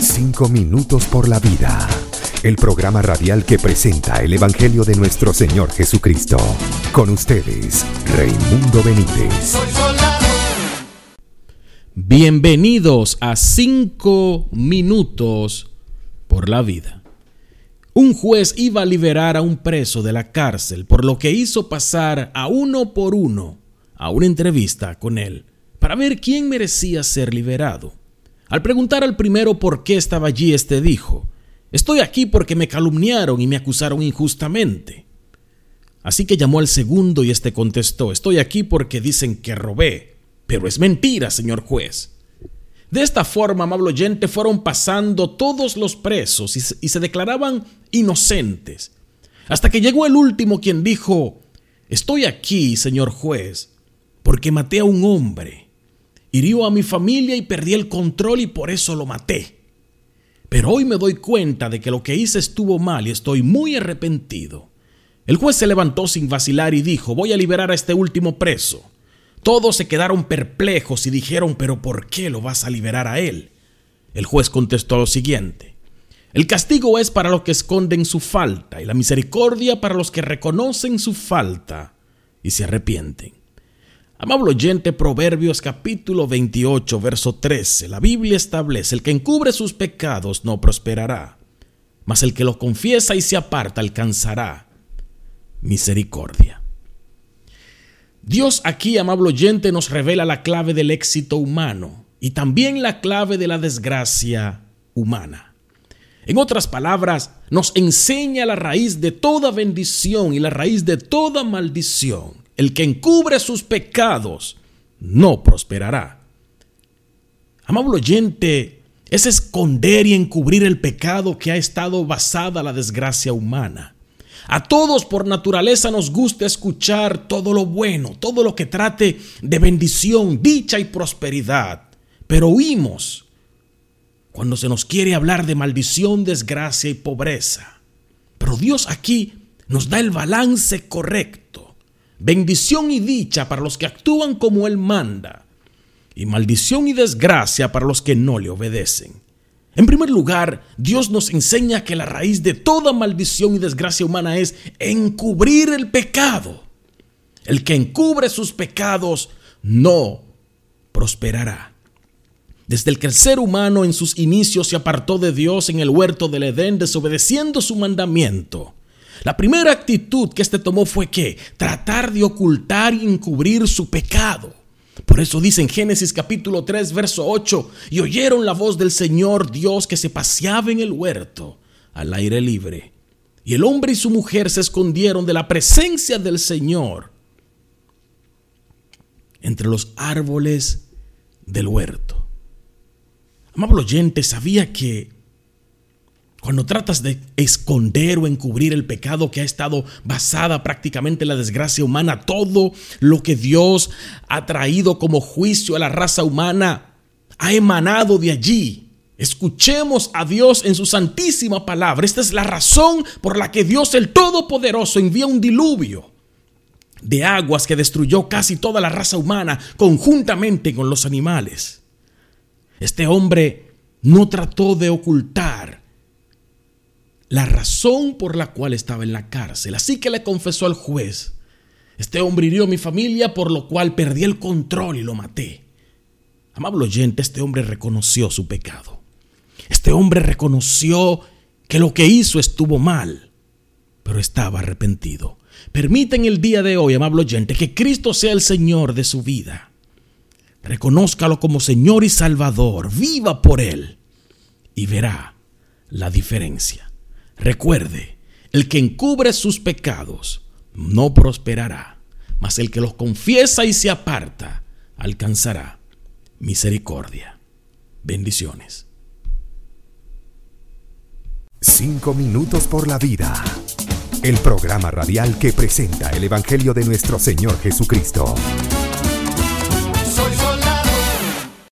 Cinco minutos por la vida. El programa radial que presenta el Evangelio de nuestro Señor Jesucristo. Con ustedes, Raimundo Benítez. Bienvenidos a Cinco minutos por la vida. Un juez iba a liberar a un preso de la cárcel por lo que hizo pasar a uno por uno a una entrevista con él para ver quién merecía ser liberado. Al preguntar al primero por qué estaba allí, este dijo, Estoy aquí porque me calumniaron y me acusaron injustamente. Así que llamó al segundo y este contestó, Estoy aquí porque dicen que robé, pero es mentira, señor juez. De esta forma, amable oyente, fueron pasando todos los presos y se, y se declaraban inocentes, hasta que llegó el último quien dijo, Estoy aquí, señor juez, porque maté a un hombre hirió a mi familia y perdí el control y por eso lo maté. Pero hoy me doy cuenta de que lo que hice estuvo mal y estoy muy arrepentido. El juez se levantó sin vacilar y dijo, voy a liberar a este último preso. Todos se quedaron perplejos y dijeron, pero ¿por qué lo vas a liberar a él? El juez contestó lo siguiente, el castigo es para los que esconden su falta y la misericordia para los que reconocen su falta y se arrepienten. Amable oyente, Proverbios capítulo 28, verso 13. La Biblia establece, el que encubre sus pecados no prosperará, mas el que los confiesa y se aparta alcanzará misericordia. Dios aquí, amable oyente, nos revela la clave del éxito humano y también la clave de la desgracia humana. En otras palabras, nos enseña la raíz de toda bendición y la raíz de toda maldición el que encubre sus pecados no prosperará. Amable oyente, es esconder y encubrir el pecado que ha estado basada la desgracia humana. A todos por naturaleza nos gusta escuchar todo lo bueno, todo lo que trate de bendición, dicha y prosperidad, pero huimos cuando se nos quiere hablar de maldición, desgracia y pobreza. Pero Dios aquí nos da el balance correcto bendición y dicha para los que actúan como Él manda, y maldición y desgracia para los que no le obedecen. En primer lugar, Dios nos enseña que la raíz de toda maldición y desgracia humana es encubrir el pecado. El que encubre sus pecados no prosperará. Desde el que el ser humano en sus inicios se apartó de Dios en el huerto del Edén desobedeciendo su mandamiento, la primera actitud que éste tomó fue que tratar de ocultar y encubrir su pecado. Por eso dice en Génesis capítulo 3, verso 8, y oyeron la voz del Señor Dios que se paseaba en el huerto al aire libre. Y el hombre y su mujer se escondieron de la presencia del Señor entre los árboles del huerto. Amable oyente, sabía que cuando tratas de esconder o encubrir el pecado que ha estado basada prácticamente en la desgracia humana, todo lo que Dios ha traído como juicio a la raza humana ha emanado de allí. Escuchemos a Dios en su santísima palabra. Esta es la razón por la que Dios el Todopoderoso envía un diluvio de aguas que destruyó casi toda la raza humana conjuntamente con los animales. Este hombre no trató de ocultar la razón por la cual estaba en la cárcel. Así que le confesó al juez, este hombre hirió mi familia por lo cual perdí el control y lo maté. Amable oyente, este hombre reconoció su pecado. Este hombre reconoció que lo que hizo estuvo mal, pero estaba arrepentido. Permiten el día de hoy, amable oyente, que Cristo sea el Señor de su vida. Reconózcalo como Señor y Salvador, viva por Él y verá la diferencia. Recuerde, el que encubre sus pecados no prosperará, mas el que los confiesa y se aparta alcanzará misericordia. Bendiciones. Cinco minutos por la vida. El programa radial que presenta el Evangelio de nuestro Señor Jesucristo.